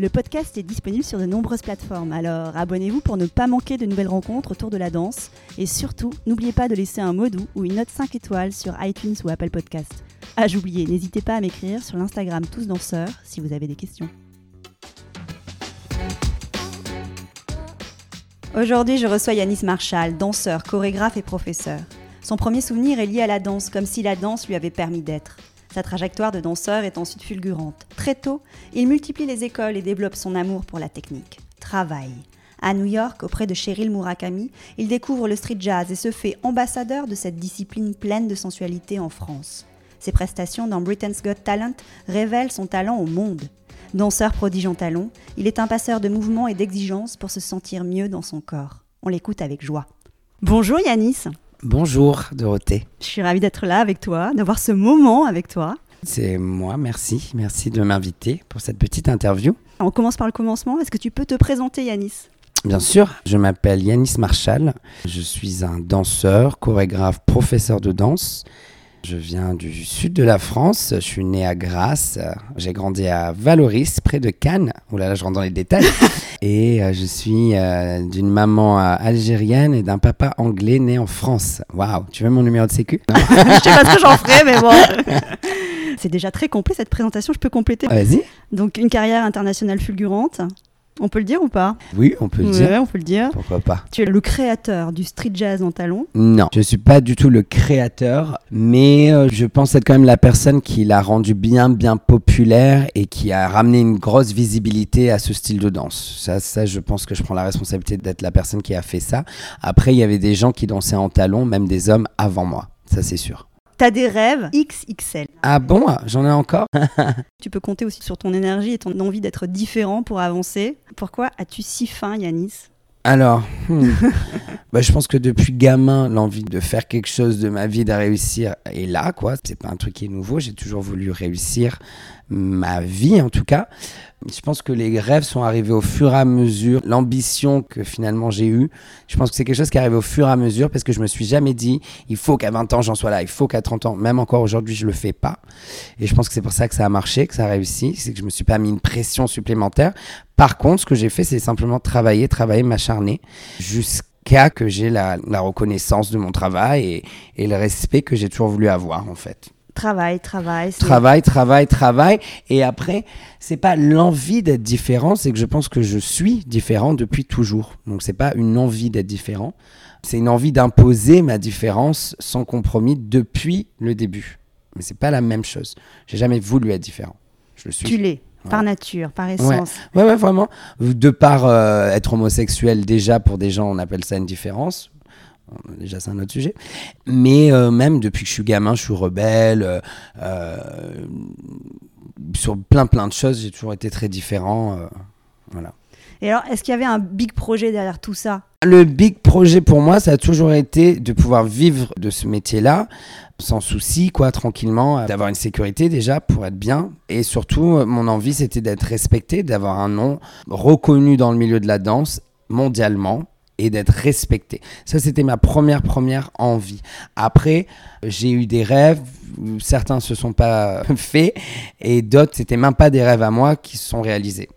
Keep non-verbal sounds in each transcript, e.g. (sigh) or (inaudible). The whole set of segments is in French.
Le podcast est disponible sur de nombreuses plateformes, alors abonnez-vous pour ne pas manquer de nouvelles rencontres autour de la danse. Et surtout, n'oubliez pas de laisser un mot doux ou une note 5 étoiles sur iTunes ou Apple Podcast. Ah, j'oubliais, n'hésitez pas à m'écrire sur l'Instagram Tous Danseurs si vous avez des questions. Aujourd'hui, je reçois Yanis Marshall, danseur, chorégraphe et professeur. Son premier souvenir est lié à la danse, comme si la danse lui avait permis d'être. Sa trajectoire de danseur est ensuite fulgurante. Très tôt, il multiplie les écoles et développe son amour pour la technique. Travail. À New York, auprès de Cheryl Murakami, il découvre le street jazz et se fait ambassadeur de cette discipline pleine de sensualité en France. Ses prestations dans Britain's Got Talent révèlent son talent au monde. Danseur prodige en talons, il est un passeur de mouvements et d'exigences pour se sentir mieux dans son corps. On l'écoute avec joie. Bonjour Yanis. Bonjour Dorothée. Je suis ravie d'être là avec toi, d'avoir ce moment avec toi. C'est moi, merci. Merci de m'inviter pour cette petite interview. On commence par le commencement. Est-ce que tu peux te présenter Yanis? Bien sûr, je m'appelle Yanis Marshall. Je suis un danseur, chorégraphe, professeur de danse. Je viens du sud de la France, je suis né à Grasse, j'ai grandi à Valoris, près de Cannes. Là là, je rentre dans les détails. (laughs) et euh, je suis euh, d'une maman euh, algérienne et d'un papa anglais né en France. Waouh, tu veux mon numéro de sécu? (laughs) Je sais pas ce que j'en ferai, mais bon. C'est déjà très complet cette présentation, je peux compléter. Vas-y. Donc une carrière internationale fulgurante, on peut le dire ou pas Oui, on peut le Ouais, dire. on peut le dire. Pourquoi pas Tu es le créateur du street jazz en talons. Non, je suis pas du tout le créateur, mais euh, je pense être quand même la personne qui l'a rendu bien, bien populaire et qui a ramené une grosse visibilité à ce style de danse. Ça, ça, je pense que je prends la responsabilité d'être la personne qui a fait ça. Après, il y avait des gens qui dansaient en talons, même des hommes avant moi. Ça, c'est sûr. T'as des rêves XXL. Ah bon J'en ai encore (laughs) Tu peux compter aussi sur ton énergie et ton envie d'être différent pour avancer. Pourquoi as-tu si faim, Yanis? Alors, hmm. (laughs) bah, je pense que depuis gamin, l'envie de faire quelque chose de ma vie, de réussir, est là, quoi. C'est pas un truc qui est nouveau. J'ai toujours voulu réussir ma vie, en tout cas. Je pense que les rêves sont arrivés au fur et à mesure. L'ambition que finalement j'ai eue, je pense que c'est quelque chose qui est arrivé au fur et à mesure parce que je me suis jamais dit, il faut qu'à 20 ans j'en sois là, il faut qu'à 30 ans, même encore aujourd'hui, je le fais pas. Et je pense que c'est pour ça que ça a marché, que ça a réussi. C'est que je me suis pas mis une pression supplémentaire. Par contre, ce que j'ai fait, c'est simplement travailler, travailler, m'acharner jusqu'à que j'ai la, la reconnaissance de mon travail et, et le respect que j'ai toujours voulu avoir, en fait. Travail, travail. Travail, travail, travail. Et après, c'est pas l'envie d'être différent, c'est que je pense que je suis différent depuis toujours. Donc c'est pas une envie d'être différent, c'est une envie d'imposer ma différence sans compromis depuis le début. Mais c'est pas la même chose. J'ai jamais voulu être différent. Je le suis. Tu l'es, par nature, par essence. Ouais, ouais, vraiment. De par euh, être homosexuel, déjà, pour des gens, on appelle ça une différence. Déjà, c'est un autre sujet. Mais euh, même depuis que je suis gamin, je suis rebelle. euh, sur plein, plein de choses, j'ai toujours été très différent. voilà. Et alors, est-ce qu'il y avait un big projet derrière tout ça? Le big projet pour moi, ça a toujours été de pouvoir vivre de ce métier-là sans souci, quoi, tranquillement, euh, d'avoir une sécurité déjà pour être bien. Et surtout, euh, mon envie, c'était d'être respecté, d'avoir un nom reconnu dans le milieu de la danse mondialement et d'être respecté. Ça, c'était ma première, première envie. Après, j'ai eu des rêves, certains se sont pas (laughs) faits et d'autres, c'était même pas des rêves à moi qui se sont réalisés.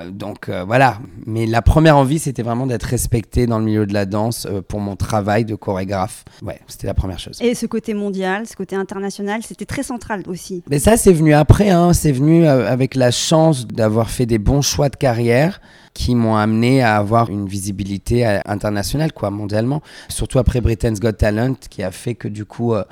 Euh, Donc euh, voilà, mais la première envie, c'était vraiment d'être respecté dans le milieu de la danse euh, pour mon travail de chorégraphe. Ouais, c'était la première chose. Et ce côté mondial, ce côté international, c'était très central aussi. Mais ça, c'est venu après, hein. c'est venu avec la chance d'avoir fait des bons choix de carrière qui m'ont amené à avoir une visibilité internationale, quoi, mondialement. Surtout après Britain's Got Talent, qui a fait que du coup, euh,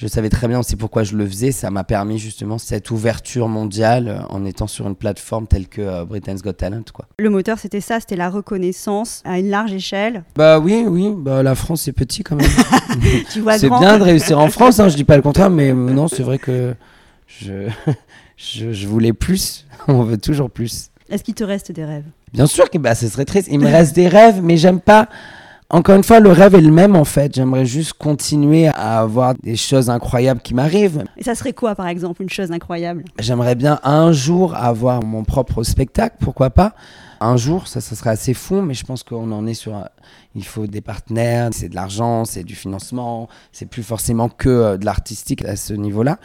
je savais très bien aussi pourquoi je le faisais. Ça m'a permis justement cette ouverture mondiale euh, en étant sur une plateforme telle que euh, Britain's Got Talent, quoi. Le moteur, c'était ça, c'était la reconnaissance à une large échelle. Bah oui, oui, bah la France c'est petit quand même. (laughs) C'est bien de réussir en France, hein, je dis pas le contraire, mais euh, non, c'est vrai que je, je, je voulais plus. (laughs) On veut toujours plus. Est-ce qu'il te reste des rêves? Bien sûr que bah, ce serait triste. Il me reste des rêves, mais j'aime pas. Encore une fois, le rêve est le même en fait. J'aimerais juste continuer à avoir des choses incroyables qui m'arrivent. Et ça serait quoi, par exemple, une chose incroyable? J'aimerais bien un jour avoir mon propre spectacle, pourquoi pas? Un jour, ça, ça serait assez fou, mais je pense qu'on en est sur. un- Il faut des partenaires, c'est de l'argent, c'est du financement, c'est plus forcément que euh, de l'artistique à ce niveau-là.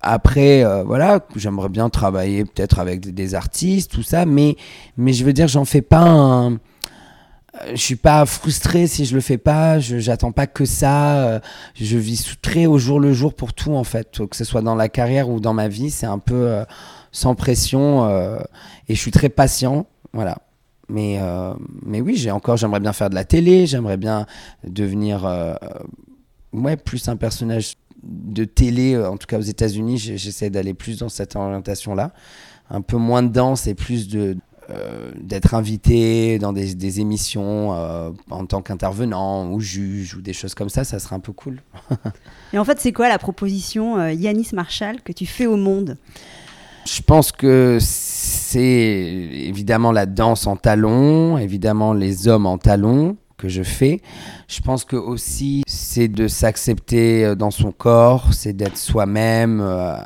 Après, euh, voilà, j'aimerais bien travailler peut-être avec des, des artistes, tout ça, mais, mais je veux dire, j'en fais pas un. Euh, Je suis pas frustré si je le fais pas. Je j'attends pas que ça. euh, Je vis sous- au jour le jour pour tout en fait, que ce soit dans la carrière ou dans ma vie. C'est un peu euh, sans pression et je suis très patient. Voilà. Mais mais oui, j'ai encore. J'aimerais bien faire de la télé. J'aimerais bien devenir ouais plus un personnage de télé. En tout cas aux États-Unis, j'essaie d'aller plus dans cette orientation là. Un peu moins de danse et plus de d'être invité dans des, des émissions euh, en tant qu'intervenant ou juge ou des choses comme ça, ça serait un peu cool. Et en fait, c'est quoi la proposition euh, Yanis Marshall que tu fais au monde? Je pense que c'est évidemment la danse en talons, évidemment les hommes en talons que je fais. Je pense que aussi c'est de s'accepter euh, dans son corps, c'est d'être soi-même. euh,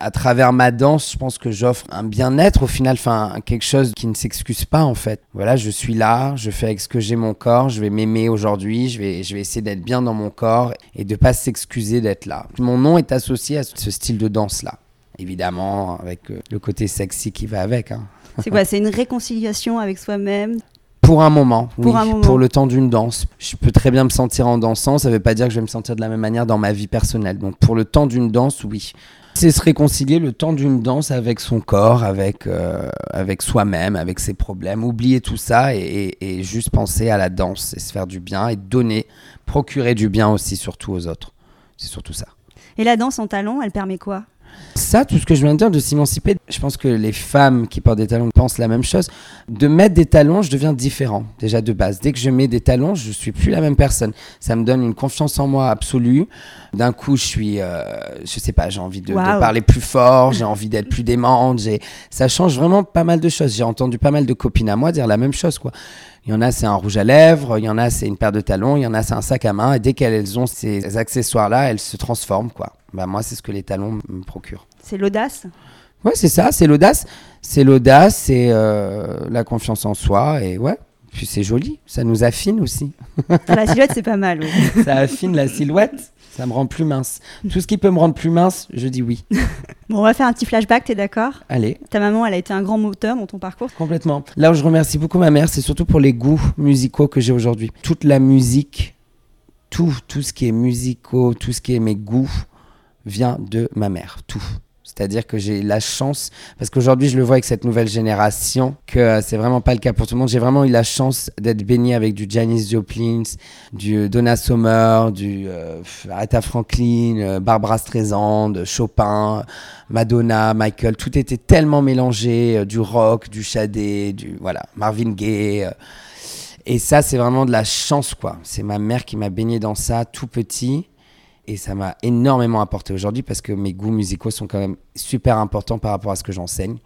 à travers ma danse, je pense que j'offre un bien-être au final, enfin quelque chose qui ne s'excuse pas en fait. Voilà, je suis là, je fais avec ce que j'ai mon corps, je vais m'aimer aujourd'hui, je vais, je vais essayer d'être bien dans mon corps et de pas s'excuser d'être là. Mon nom est associé à ce style de danse là, évidemment avec euh, le côté sexy qui va avec. hein. C'est quoi C'est une réconciliation avec soi-même? Pour un moment, Pour oui, un moment. pour le temps d'une danse. Je peux très bien me sentir en dansant, ça veut pas dire que je vais me sentir de la même manière dans ma vie personnelle. Donc pour le temps d'une danse, oui. C'est se réconcilier le temps d'une danse avec son corps, avec, euh, avec soi-même, avec ses problèmes. Oublier tout ça et, et- et juste penser à la danse et se faire du bien et donner, procurer du bien aussi surtout aux autres. C'est surtout ça. Et la danse en talons, elle permet quoi? Ça, tout ce que je viens de dire, de s'émanciper, je pense que les femmes qui portent des talons pensent la même chose. De mettre des talons, je deviens différent, déjà de base. Dès que je mets des talons, je suis plus la même personne. Ça me donne une confiance en moi absolue. D'un coup, je suis, euh, je sais pas, j'ai envie de, parler plus fort, j'ai envie d'être plus démente. Ça change vraiment pas mal de choses. J'ai entendu pas mal de copines à moi dire la même chose, quoi. Il y en a, c'est un rouge à lèvres, il y en a, c'est une paire de talons, il y en a, c'est un sac à main. Et dès qu'elles ont ces accessoires-là, elles se transforment, quoi. Bah, moi, c'est ce que les talons me procurent. C'est l'audace? Ouais, c'est ça, c'est l'audace. C'est l'audace, c'est euh, la confiance en soi, et ouais. Puis c'est joli, ça nous affine aussi. Ah, La silhouette, c'est pas mal. oui. (laughs) ça affine la silhouette, ça me rend plus mince. Tout ce qui peut me rendre plus mince, je dis oui. Bon, on va faire un petit flashback, t'es d'accord? Allez, Ta maman, elle a été un grand moteur dans ton parcours? complètement. Là où je remercie beaucoup ma mère, c'est surtout pour les goûts musicaux que j'ai aujourd'hui. Toute la musique, tout, tout ce qui est musicaux, tout ce qui est mes goûts, vient de ma mère. Tout. C'est-à-dire que j'ai la chance, parce qu'aujourd'hui je le vois avec cette nouvelle génération, que euh, c'est vraiment pas le cas pour tout le monde. J'ai vraiment eu la chance d'être béni avec du Janis Joplin, du Donna Summer, du euh, Aretha Franklin, euh, Barbara Streisand, Chopin, Madonna, Michael. Tout était tellement mélangé, euh, du rock, du shadé, du voilà, Marvin Gaye. et ça, c'est vraiment de la chance, quoi. C'est ma mère qui m'a baigné dans ça tout petit. Et ça m'a énormément apporté aujourd'hui parce que mes goûts musicaux sont quand même super importants par rapport à ce que j'enseigne.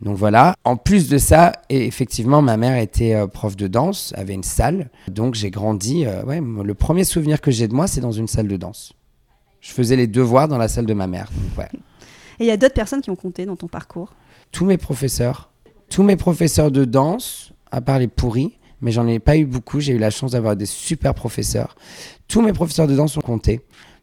Donc voilà. En plus de ça, effectivement, ma mère était euh, prof de danse, avait une salle. Donc j'ai grandi. euh, ouais, le premier souvenir que j'ai de moi, c'est dans une salle de danse. Je faisais les devoirs dans la salle de ma mère. Donc, ouais. (laughs) Et il y a d'autres personnes qui ont compté dans ton parcours? Tous mes professeurs, tous mes professeurs de danse, à part les pourris, mais j'en ai pas eu beaucoup. J'ai eu la chance d'avoir des super professeurs. Tous mes professeurs de danse ont compté.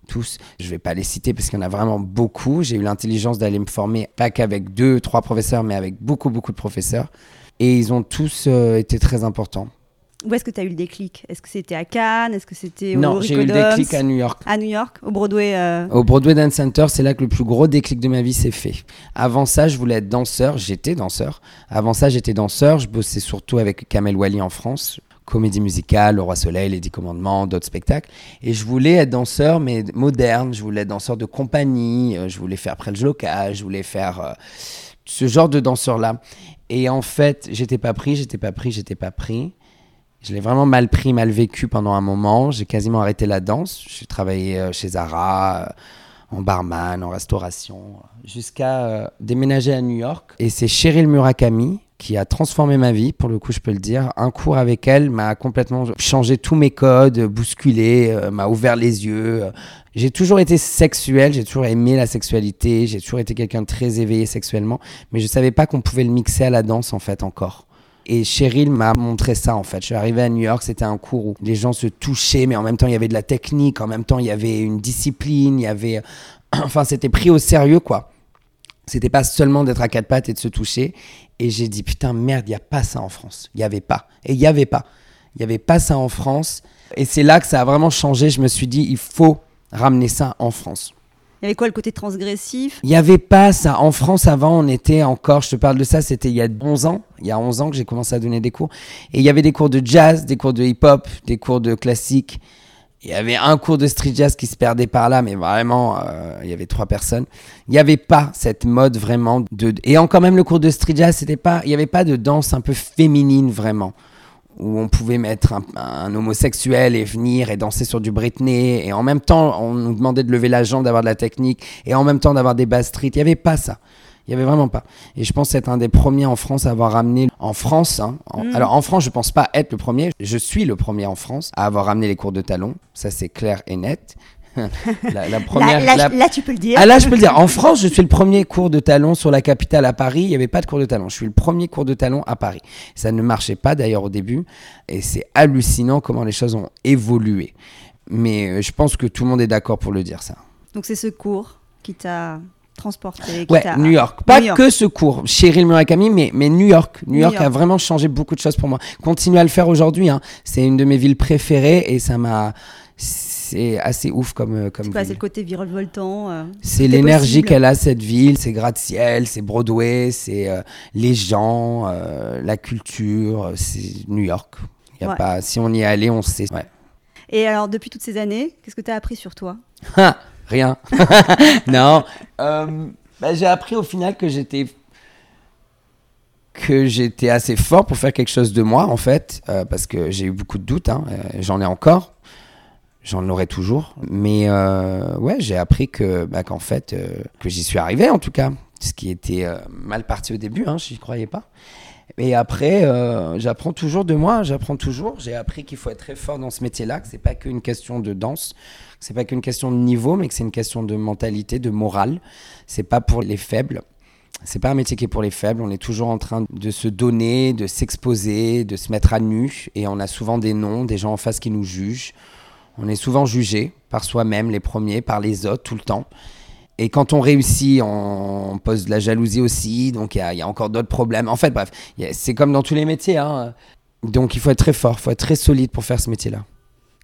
Tous. Je vais pas les citer parce qu'il y en a vraiment beaucoup. J'ai eu l'intelligence d'aller me former, pas qu'avec deux, trois professeurs, mais avec beaucoup, beaucoup de professeurs. Et ils ont tous euh, été très importants. Où est-ce que tu as eu le déclic? Est-ce que c'était à Cannes? Est-ce que c'était au non, j'ai eu le déclic à New York. À New York, au Broadway. euh, Au Broadway Dance Center, c'est là que le plus gros déclic de ma vie s'est fait. Avant ça, je voulais être danseur, j'étais danseur. Avant ça, j'étais danseur, je bossais surtout avec Kamel Wally en France, comédie musicale, Le Roi Soleil, Les Dix Commandements, d'autres spectacles. Et je voulais être danseur, mais moderne, je voulais être danseur de compagnie, euh, je voulais faire Prelge Local, je voulais faire euh, ce genre de danseur-là. Et en fait, j'étais pas pris, j'étais pas pris, j'étais pas pris. Je l'ai vraiment mal pris, mal vécu pendant un moment. J'ai quasiment arrêté la danse. J'ai travaillé euh, chez Zara, euh, en barman, en restauration, jusqu'à euh, déménager à New York. Et c'est Cheryl Murakami qui a transformé ma vie, pour le coup, je peux le dire. Un cours avec elle m'a complètement changé tous mes codes, bousculé, m'a ouvert les yeux. J'ai toujours été sexuel, j'ai toujours aimé la sexualité, j'ai toujours été quelqu'un de très éveillé sexuellement, mais je savais pas qu'on pouvait le mixer à la danse en fait encore. Et Cheryl m'a montré ça en fait. Je suis arrivé à New York, c'était un cours où les gens se touchaient, mais en même temps il y avait de la technique, en même temps il y avait une discipline, il y avait, (clears throat) enfin c'était pris au sérieux quoi. C'était pas seulement d'être à quatre pattes et de se toucher. Et j'ai dit putain merde, il y a pas ça en France. Il y avait pas. Et il y avait pas. Il y avait pas ça en France. Et c'est là que ça a vraiment changé. Je me suis dit il faut ramener ça en France. Il y avait quoi le côté transgressif? Il n'y avait pas ça. En France, avant, on était encore, je te parle de ça, c'était il y a 11 ans. Il y a 11 ans que j'ai commencé à donner des cours. Et il y avait des cours de jazz, des cours de hip-hop, des cours de classique. Il y avait un cours de street jazz qui se perdait par là, mais vraiment, euh, il y avait trois personnes. Il n'y avait pas cette mode vraiment de. Et encore même le cours de street jazz, c'était pas. Il n'y avait pas de danse un peu féminine vraiment où on pouvait mettre un, homosexuel et venir et danser sur du Britney, et en même temps, on nous demandait de lever la jambe, d'avoir de la technique, et en même temps d'avoir des basses street. Il n'y avait pas ça. Il n'y avait vraiment pas. Et je pense être un des premiers en France à avoir ramené, en France, hein, mm. alors en France, je pense pas être le premier, je suis le premier en France à avoir ramené les cours de talon, ça c'est clair et net. (laughs) la, première, là, tu peux le dire. Ah, là, je peux le dire. En France, je suis le premier cours de talon sur la capitale à Paris. Il n'y avait pas de cours de talon. Je suis le premier cours de talon à Paris. Ça ne marchait pas d'ailleurs au début. Et c'est hallucinant comment les choses ont évolué. Mais euh, je pense que tout le monde est d'accord pour le dire, ça. Donc, c'est ce cours qui t'a transporté Ouais, New York. Pas que ce cours, Cheryl Murakami, mais, mais New York. New, York. a vraiment changé beaucoup de choses pour moi. Continue à le faire aujourd'hui. Hein. C'est une de mes villes préférées et ça m'a c'est assez ouf comme euh, comme c'est le côté virevoltant euh, c'est l'énergie qu'elle a cette ville c'est gratte-ciel c'est Broadway c'est euh, les gens la culture c'est New York. Y a pas si on y est allé on sait ouais. et alors depuis toutes ces années qu'est-ce que tu as appris sur toi? Rien. (laughs) Non. Bah, j'ai appris au final que j'étais que j'étais assez fort pour faire quelque chose de moi en fait parce que j'ai eu beaucoup de doutes hein, j'en ai encore j'en aurai toujours. Mais euh, ouais, j'ai appris que bah, qu'en fait, euh, que j'y suis arrivé en tout cas. Ce qui était euh, mal parti au début, hein, je n'y croyais pas. Et après, j'apprends toujours de moi, j'apprends toujours. J'ai appris qu'il faut être très fort dans ce métier-là, que c'est pas qu'une question de danse, que c'est pas qu'une question de niveau, mais que c'est une question de mentalité, de morale. C'est pas pour les faibles. C'est pas un métier qui est pour les faibles. On est toujours en train de se donner, de s'exposer, de se mettre à nu. Et on a souvent des noms, des gens en face qui nous jugent. On est souvent jugé par soi-même, les premiers, par les autres, tout le temps. Et quand on réussit, on pose de la jalousie aussi, donc il y, a encore d'autres problèmes. En fait, bref, c'est comme dans tous les métiers. Hein. Donc il faut être très fort, il faut être très solide pour faire ce métier-là.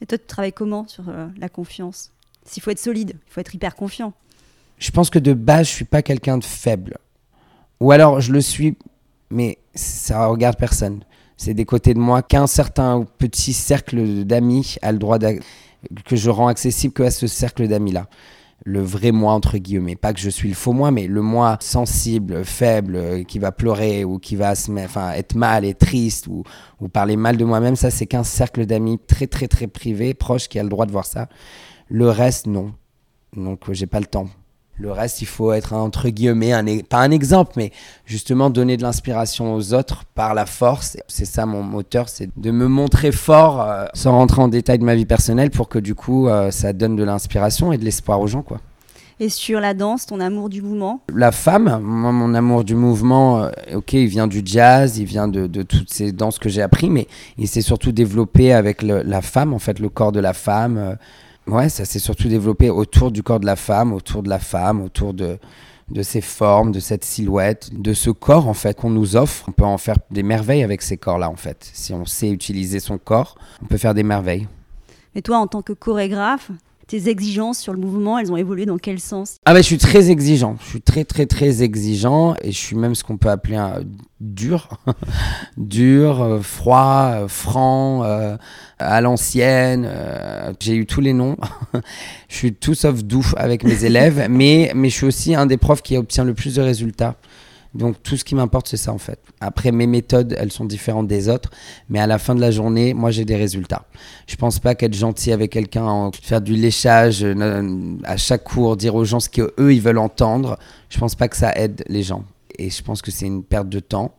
Et toi, tu travailles comment sur euh, la confiance? S'il faut être solide, il faut être hyper confiant. Je pense que de base, je suis pas quelqu'un de faible. Ou alors, je le suis, mais ça regarde personne. C'est des côtés de moi qu'un certain petit cercle d'amis a le droit que je rends accessible que à ce cercle d'amis-là. Le vrai moi, entre guillemets. Pas que je suis le faux moi, mais le moi sensible, faible, qui va pleurer ou qui va se enfin, être mal et triste ou, ou parler mal de moi-même, ça, c'est qu'un cercle d'amis très, très, très privé, proche, qui a le droit de voir ça. Le reste, non. Donc, j'ai pas le temps. Le reste, il faut être entre guillemets, un, pas un exemple, mais justement donner de l'inspiration aux autres par la force. C'est ça mon moteur, c'est de me montrer fort euh, sans rentrer en détail de ma vie personnelle pour que du coup euh, ça donne de l'inspiration et de l'espoir aux gens. quoi. Et sur la danse, ton amour du mouvement? La femme, moi, mon amour du mouvement, euh, ok, il vient du jazz, il vient de, toutes ces danses que j'ai appris, mais il s'est surtout développé avec la femme, en fait, le corps de la femme. Ouais, ça s'est surtout développé autour du corps de la femme, autour de la femme, autour de, de ses formes, de cette silhouette, de ce corps en fait qu'on nous offre. On peut en faire des merveilles avec ces corps-là en fait. Si on sait utiliser son corps, on peut faire des merveilles. Mais toi, en tant que chorégraphe, tes exigences sur le mouvement, elles ont évolué dans quel sens? Ah bah je suis très exigeant, je suis très très très exigeant et je suis même ce qu'on peut appeler un dur, (laughs) dur, euh, froid, euh, franc, euh, à l'ancienne, j'ai eu tous les noms. (laughs) je suis tout sauf doux avec mes élèves, (laughs) mais, mais je suis aussi un des profs qui obtient le plus de résultats Donc tout ce qui m'importe, c'est ça en fait. Après, mes méthodes, elles sont différentes des autres, mais à la fin de la journée, moi, j'ai des résultats. Je pense pas qu'être gentil avec quelqu'un, faire du léchage euh, à chaque cours, dire aux gens ce qu'eux, ils veulent entendre, je pense pas que ça aide les gens. Et je pense que c'est une perte de temps.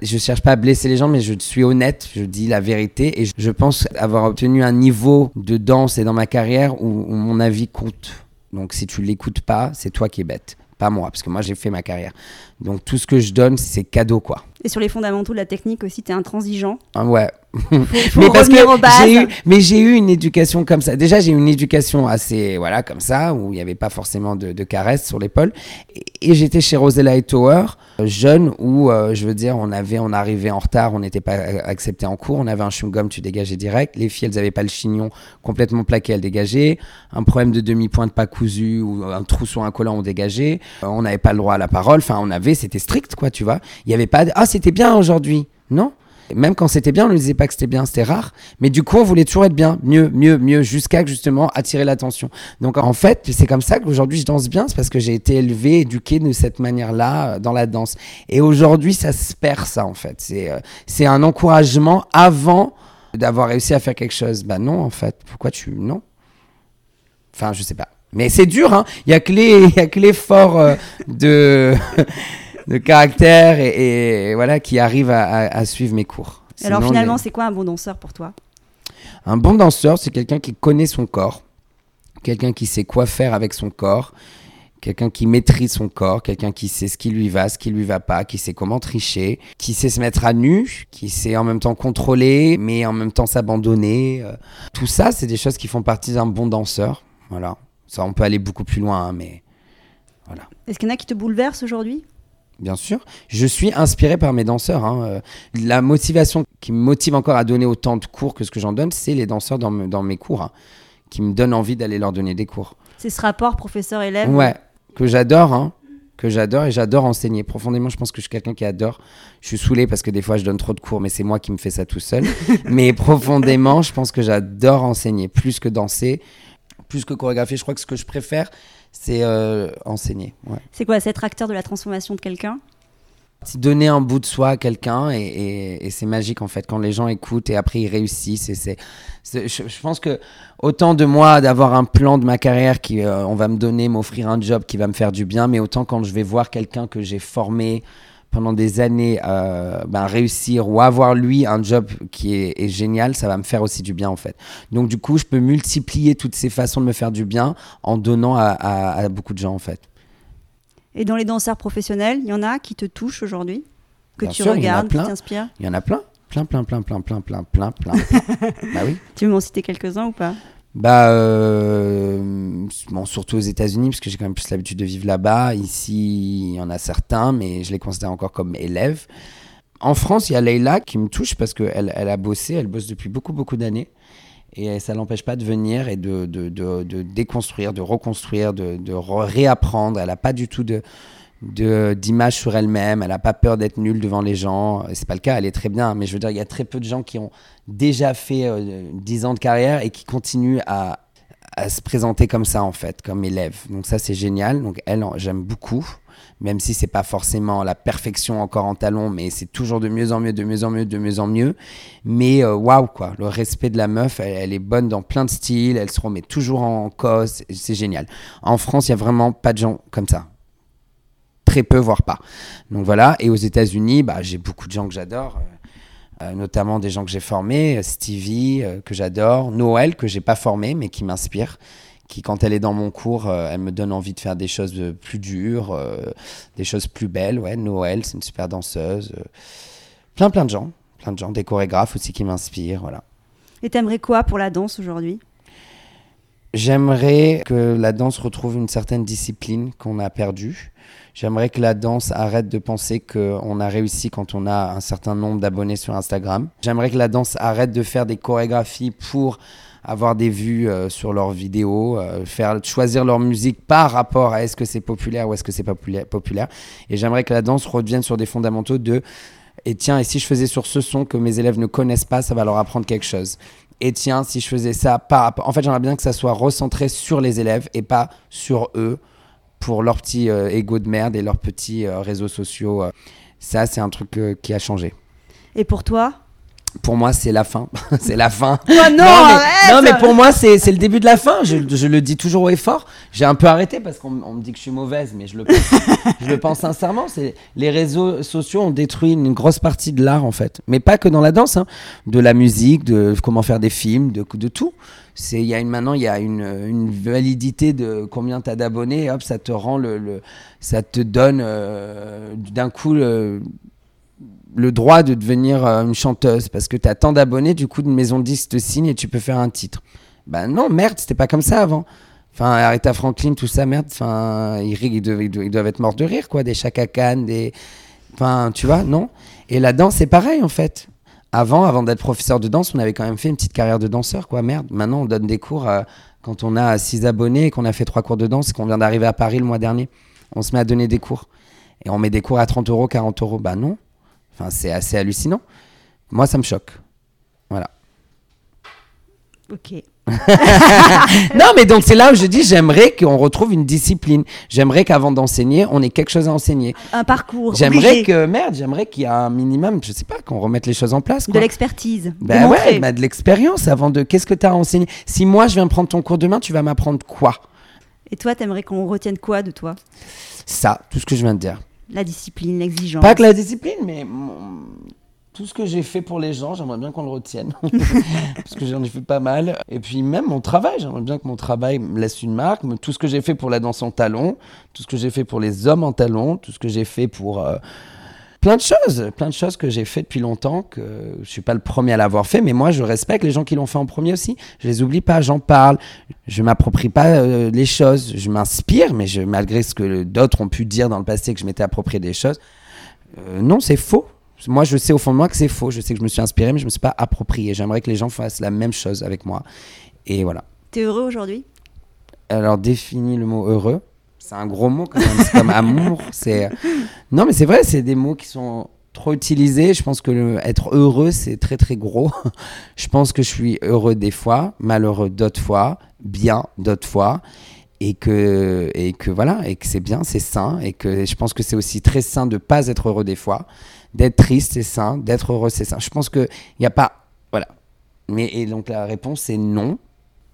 Je cherche pas à blesser les gens, mais je suis honnête, je dis la vérité, et je pense avoir obtenu un niveau de danse et dans ma carrière où, mon avis compte. Donc si tu l'écoutes pas, c'est toi qui es bête pas moi, parce que moi j'ai fait ma carrière. Donc tout ce que je donne, c'est cadeau quoi. Et sur les fondamentaux de la technique aussi, tu es intransigeant. Ah ouais. Mais parce que j'ai eu, mais j'ai eu une éducation comme ça. Déjà, j'ai eu une éducation assez, voilà, comme ça, où il n'y avait pas forcément de, de caresses sur l'épaule. Et, j'étais chez Rosella Tower, jeune, où, euh, je veux dire, on avait, on arrivait en retard, on n'était pas accepté en cours, on avait un chewing-gum, tu dégageais direct. Les filles, elles n'avaient pas le chignon complètement plaqué, elles dégageaient. Un problème de demi-pointe pas cousu ou un trou sur un collant, on dégageait. Euh, on n'avait pas le droit à la parole. Enfin, on avait, c'était strict, quoi, tu vois. Il n'y avait pas, de, ah, c'était bien aujourd'hui. Non, même quand c'était bien, on ne disait pas que c'était bien, c'était rare. Mais du coup, on voulait toujours être bien, mieux, mieux, mieux, jusqu'à justement attirer l'attention. Donc en fait, c'est comme ça qu'aujourd'hui je danse bien, c'est parce que j'ai été élevé, éduqué de cette manière-là euh, dans la danse. Et aujourd'hui, ça se perd ça en fait. C'est euh, c'est un encouragement avant d'avoir réussi à faire quelque chose. Bah non en fait. Pourquoi tu non? Enfin, je sais pas. Mais c'est dur, hein. Il y a que les, (laughs) il y a que l'effort euh, de (laughs) de caractère et, voilà qui arrive à, suivre mes cours. Alors finalement, c'est quoi un bon danseur pour toi? Un bon danseur, c'est quelqu'un qui connaît son corps, quelqu'un qui sait quoi faire avec son corps, quelqu'un qui maîtrise son corps, quelqu'un qui sait ce qui lui va, ce qui lui va pas, qui sait comment tricher, qui sait se mettre à nu, qui sait en même temps contrôler, mais en même temps s'abandonner. Euh. Tout ça, c'est des choses qui font partie d'un bon danseur. Voilà. Ça, on peut aller beaucoup plus loin, hein, mais voilà. Est-ce qu'il y en a qui te bouleversent aujourd'hui? Bien sûr. Je suis inspiré par mes danseurs. Hein. Euh, la motivation qui me motive encore à donner autant de cours que ce que j'en donne, c'est les danseurs dans, dans mes cours, hein, qui me donnent envie d'aller leur donner des cours. C'est ce rapport professeur-élève? Ouais, que j'adore, hein, que j'adore et j'adore enseigner. Profondément, je pense que je suis quelqu'un qui adore. Je suis saoulé parce que des fois, je donne trop de cours, mais c'est moi qui me fais ça tout seul. (laughs) mais profondément, je pense que j'adore enseigner, plus que danser, plus que chorégraphier. Je crois que ce que je préfère, c'est euh, enseigner. C'est quoi, c'est être acteur de la transformation de quelqu'un? Donner un bout de soi à quelqu'un et, c'est magique en fait quand les gens écoutent et après ils réussissent. Et c'est, je, pense que autant de moi d'avoir un plan de ma carrière qui euh, on va me donner, m'offrir un job qui va me faire du bien, mais autant quand je vais voir quelqu'un que j'ai formé, pendant des années euh, ben, réussir ou avoir lui un job qui est, génial, ça va me faire aussi du bien en fait. Donc du coup, je peux multiplier toutes ces façons de me faire du bien en donnant à, beaucoup de gens en fait. Et dans les danseurs professionnels, il y en a qui te touchent aujourd'hui, que tu regardes, qui t'inspirent Il y en a plein, plein, plein, plein, plein, plein, plein, plein, plein. (laughs) bah oui. Tu veux m'en citer quelques-uns ou pas? Bah, euh, bon, surtout aux États-Unis, parce que j'ai quand même plus l'habitude de vivre là-bas. Ici, il y en a certains, mais je les considère encore comme élèves. En France, il y a Leila qui me touche parce qu'elle elle a bossé, elle bosse depuis beaucoup, beaucoup d'années. Et ça l'empêche pas de venir et de, de, de, de déconstruire, de reconstruire, de, réapprendre. Elle n'a pas du tout de, d'image sur elle-même, elle n'a pas peur d'être nulle devant les gens. C'est pas le cas, elle est très bien, mais je veux dire, il y a très peu de gens qui ont déjà fait euh, 10 ans de carrière et qui continuent à, se présenter comme ça en fait, comme élève. Donc ça c'est génial. Donc elle, j'aime beaucoup, même si c'est pas forcément la perfection encore en talon, mais c'est toujours de mieux en mieux, de mieux en mieux, de mieux en mieux. Mais euh, waouh quoi, le respect de la meuf, elle, elle, est bonne dans plein de styles, elle se remet toujours en cause, c'est génial. En France, il y a vraiment pas de gens comme ça très peu, voire pas. Donc voilà. Et aux États-Unis, bah, j'ai beaucoup de gens que j'adore. Euh, euh, notamment des gens que j'ai formés, euh, Stevie, que j'adore, Noël, que j'ai pas formé, mais qui m'inspire, qui, quand elle est dans mon cours, elle me donne envie de faire des choses plus dures, des choses plus belles. Ouais, Noël, c'est une super danseuse. plein, plein de gens, plein de gens, des chorégraphes aussi qui m'inspirent, voilà. Et t'aimerais quoi pour la danse aujourd'hui? J'aimerais que la danse retrouve une certaine discipline qu'on a perdue. J'aimerais que la danse arrête de penser qu'on a réussi quand on a un certain nombre d'abonnés sur Instagram. J'aimerais que la danse arrête de faire des chorégraphies pour avoir des vues euh, sur leurs vidéos, euh, faire choisir leur musique par rapport à est-ce que c'est populaire ou est-ce que c'est pas populaire. Et j'aimerais que la danse revienne sur des fondamentaux de et tiens, et si je faisais sur ce son que mes élèves ne connaissent pas, ça va leur apprendre quelque chose et tiens, si je faisais ça, pas. En fait, j'aimerais bien que ça soit recentré sur les élèves et pas sur eux pour leur petit euh, ego de merde et leurs petits euh, réseaux sociaux. euh. ça, c'est un truc euh, qui a changé. Et pour toi Pour moi, c'est la fin. (laughs) c'est la fin. Oh non, mais, arrête non, mais pour moi, c'est le début de la fin. Je, je le dis toujours haut et fort. J'ai un peu arrêté parce qu'on on me dit que je suis mauvaise, mais je le pense, je le pense sincèrement. Les réseaux sociaux ont détruit une grosse partie de l'art en fait, mais pas que dans la danse, hein. de la musique, de comment faire des films, de, de tout. Il y a une maintenant il y a une, une validité de combien t'as d'abonnés. et Hop, ça te rend le, le- ça te donne euh, d'un coup le le droit de devenir euh, une chanteuse parce que tu as tant d'abonnés, du coup, une maison de disques te signe et tu peux faire un titre. Ben non, merde, c'était pas comme ça avant. Enfin, Aretha Franklin, tout ça, merde. Enfin, ils, ils, doivent, être morts de rire, quoi. Des Chaka des. Enfin, tu vois, non Et la danse, c'est pareil, en fait. Avant, avant d'être professeur de danse, on avait quand même fait une petite carrière de danseur, quoi. Merde. Maintenant, on donne des cours euh, quand on a 6 abonnés et qu'on a fait trois cours de danse et qu'on vient d'arriver à Paris le mois dernier. On se met à donner des cours. Et on met des cours à 30 euros, 40 euros. Bah non. Enfin, c'est assez hallucinant. Moi, ça me choque. Voilà. Ok. (laughs) non, mais donc c'est là où je dis j'aimerais qu'on retrouve une discipline. J'aimerais qu'avant d'enseigner, on ait quelque chose à enseigner. Un parcours. J'aimerais que, merde, j'aimerais qu'il y ait un minimum, je sais pas, qu'on remette les choses en place. De l'expertise. Ben ouais, de l'expérience avant de. Qu'est-ce que tu as à enseigner? Si moi je viens prendre ton cours demain, tu vas m'apprendre quoi? Et toi, t'aimerais qu'on retienne quoi de toi? Ça, tout ce que je viens de dire. La discipline, l'exigence. Pas que la discipline, mais tout ce que j'ai fait pour les gens, j'aimerais bien qu'on le retienne. (laughs) Parce que j'en ai fait pas mal. Et puis même mon travail, j'aimerais bien que mon travail me laisse une marque. Tout ce que j'ai fait pour la danse en talons, tout ce que j'ai fait pour les hommes en talons, tout ce que j'ai fait pour... euh, Plein de choses, plein de choses que j'ai fait depuis longtemps, que je suis pas le premier à l'avoir fait, mais moi je respecte les gens qui l'ont fait en premier aussi. Je les oublie pas, j'en parle, je m'approprie pas euh, les choses, je m'inspire, mais je, malgré ce que d'autres ont pu dire dans le passé que je m'étais approprié des choses, euh, non, c'est faux. Moi, je sais au fond de moi que c'est faux. Je sais que je me suis inspiré, mais je me suis pas approprié. J'aimerais que les gens fassent la même chose avec moi. Et voilà. T'es heureux aujourd'hui? Alors, définis le mot heureux. C'est un gros mot quand même. C'est comme amour. (laughs) C'est non, mais c'est vrai. C'est des mots qui sont trop utilisés. Je pense que être heureux, c'est très très gros. (laughs) Je pense que je suis heureux des fois, malheureux d'autres fois, bien d'autres fois. Et que, et que voilà, et que c'est bien, c'est sain, et que je pense que c'est aussi très sain de pas être heureux des fois, d'être triste, c'est sain, d'être heureux, c'est sain. Je pense qu'il n'y a pas. Voilà. Mais, et donc la réponse, c'est non.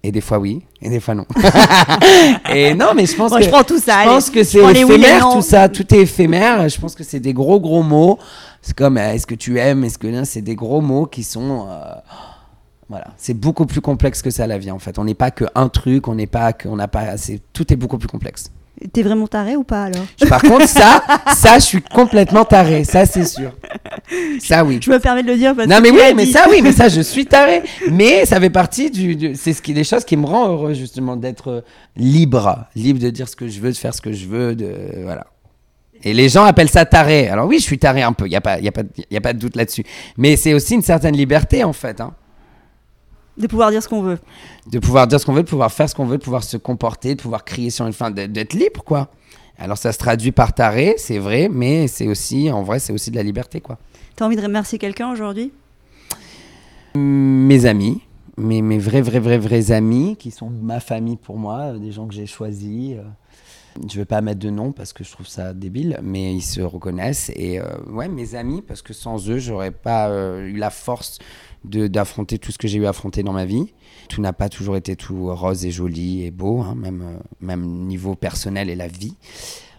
Et des fois oui, et des fois non. (laughs) et non, mais je pense Bon, que je prends tout ça. je pense que c'est éphémère tout ça, tout est éphémère. Je pense que c'est des gros gros mots. C'est comme euh, est-ce que tu aimes, est-ce que c'est des gros mots qui sont euh, voilà, c'est beaucoup plus complexe que ça la vie en fait. On n'est pas que un truc, on n'est pas que on n'a pas c'est tout est beaucoup plus complexe. T'es vraiment taré ou pas alors? Par contre ça, ça je suis complètement taré, ça c'est sûr. Ça oui. Je me permets de le dire parce Non que mais tu oui, mais dit. ça oui, mais ça je (laughs) suis taré. Mais ça fait partie du, du- c'est ce qui des choses qui me rend heureux justement d'être euh, libre, libre de dire ce que je veux, de faire ce que je veux, de voilà. Et les gens appellent ça taré. Alors oui, je suis taré un peu, il y a pas y a pas y a pas de doute là-dessus. Mais c'est aussi une certaine liberté en fait hein. De pouvoir dire ce qu'on veut. de pouvoir dire ce qu'on veut, de pouvoir faire ce qu'on veut, de pouvoir se comporter, de pouvoir crier sur une fin, d'être libre quoi. Alors ça se traduit par taré, c'est vrai, mais c'est aussi en vrai, c'est aussi de la liberté quoi. T'as envie de remercier quelqu'un aujourd'hui? Mes amis, mes, mes vrais, vrais, vrais, vrais amis, qui sont ma famille pour moi, euh, des gens que j'ai choisis. Je ne vais pas mettre de nom parce que je trouve ça débile, mais ils se reconnaissent. Et euh, ouais, mes amis, parce que sans eux, j'aurais pas euh, eu la force de- d'affronter tout ce que j'ai eu à affronter dans ma vie. Tout n'a pas toujours été tout rose et joli et beau, hein, même, euh, même niveau personnel et la vie.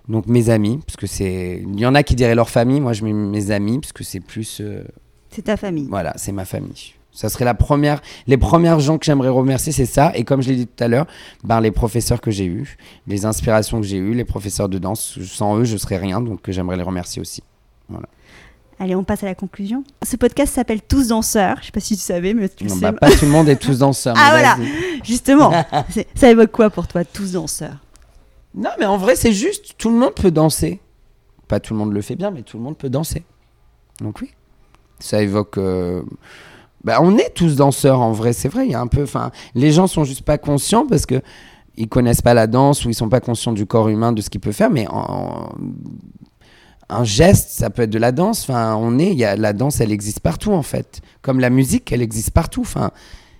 Donc mes amis, parce que c'est, il y en a qui diraient leur famille, moi je mets mes amis parce que c'est plus, euh, C'est ta famille. voilà, c'est ma famille. Ça serait la première, les premières gens que j'aimerais remercier, c'est ça. Et comme je l'ai dit tout à l'heure, ben les professeurs que j'ai eus, les inspirations que j'ai eues, les professeurs de danse, sans eux, je serais rien, donc euh, j'aimerais les remercier aussi. Allez, on passe à la conclusion. Ce podcast s'appelle Tous danseurs. Je sais pas si tu savais, mais tu le Non, sais. bah, pas tout le monde est tous danseurs. (laughs) Ah, voilà. Justement, (laughs) ça évoque quoi pour toi, Tous danseurs? Non, mais en vrai, c'est juste, tout le monde peut danser. Pas tout le monde le fait bien, mais tout le monde peut danser. Donc oui, ça évoque. euh, bah, on est tous danseurs en vrai, c'est vrai. Il y a un peu, enfin, les gens sont juste pas conscients parce que ils connaissent pas la danse ou ils sont pas conscients du corps humain de ce qu'il peut faire. Mais un geste, ça peut être de la danse. Enfin, on est, il y a la danse, elle existe partout en fait. Comme la musique, elle existe partout. Enfin,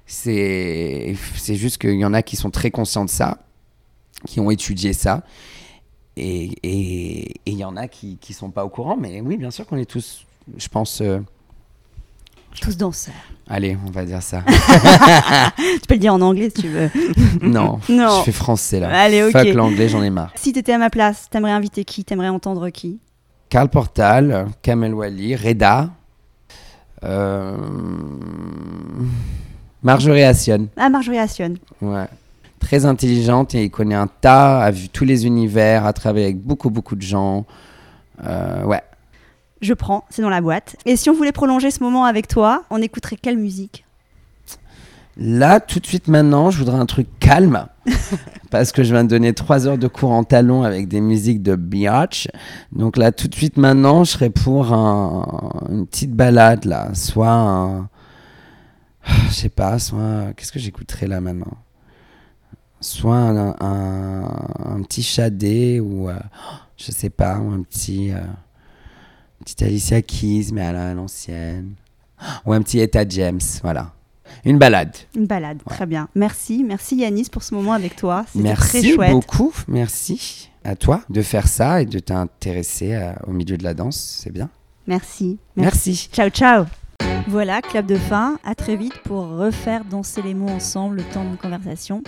c'est, c'est juste qu'il y en a qui sont très conscients de ça, qui ont étudié ça et il y en a qui ne sont pas au courant, mais oui, bien sûr qu'on est tous, je pense... euh, Tous danseurs. allez, on va dire ça. (laughs) Tu peux le dire en anglais si tu veux. non, (laughs) Non. je fais français là. Allez, ok. Fuck l'anglais, j'en ai marre. Si t'étais à ma place, t'aimerais inviter qui? T'aimerais entendre qui? Karl Portal, Kamel Wally, Reda, euh, Marjorie Assion. Ah, Marjorie Assion. Ouais. Très intelligente et il connaît un tas, a vu tous les univers, a travaillé avec beaucoup, beaucoup de gens. Euh, ouais. Je prends, c'est dans la boîte. Et si on voulait prolonger ce moment avec toi, on écouterait quelle musique? Là, tout de suite maintenant, je voudrais un truc calme. (laughs) parce que je viens de donner trois heures de cours en talon avec des musiques de biatch. Donc là, tout de suite maintenant, je serais pour un- une petite balade là. Soit un. Je sais pas, soit. Qu'est-ce que j'écouterais là maintenant? Soit un, un, un petit Shadé ou. euh, je sais pas, ou un petit. euh, petit Alicia Keys, mais à la- à l'ancienne. Ou un petit Etta James, voilà. Une balade. Une balade, Ouais. très bien. Merci, merci Yanis pour ce moment avec toi. Merci très chouette. beaucoup, merci à toi de faire ça et de t'intéresser à- au milieu de la danse, c'est bien. Merci. Merci. Ciao, ciao. Voilà, clap de fin. À très vite pour refaire danser les mots ensemble le temps d'une conversation.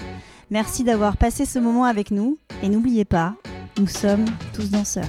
Merci d'avoir passé ce moment avec nous. Et n'oubliez pas, nous sommes tous danseurs.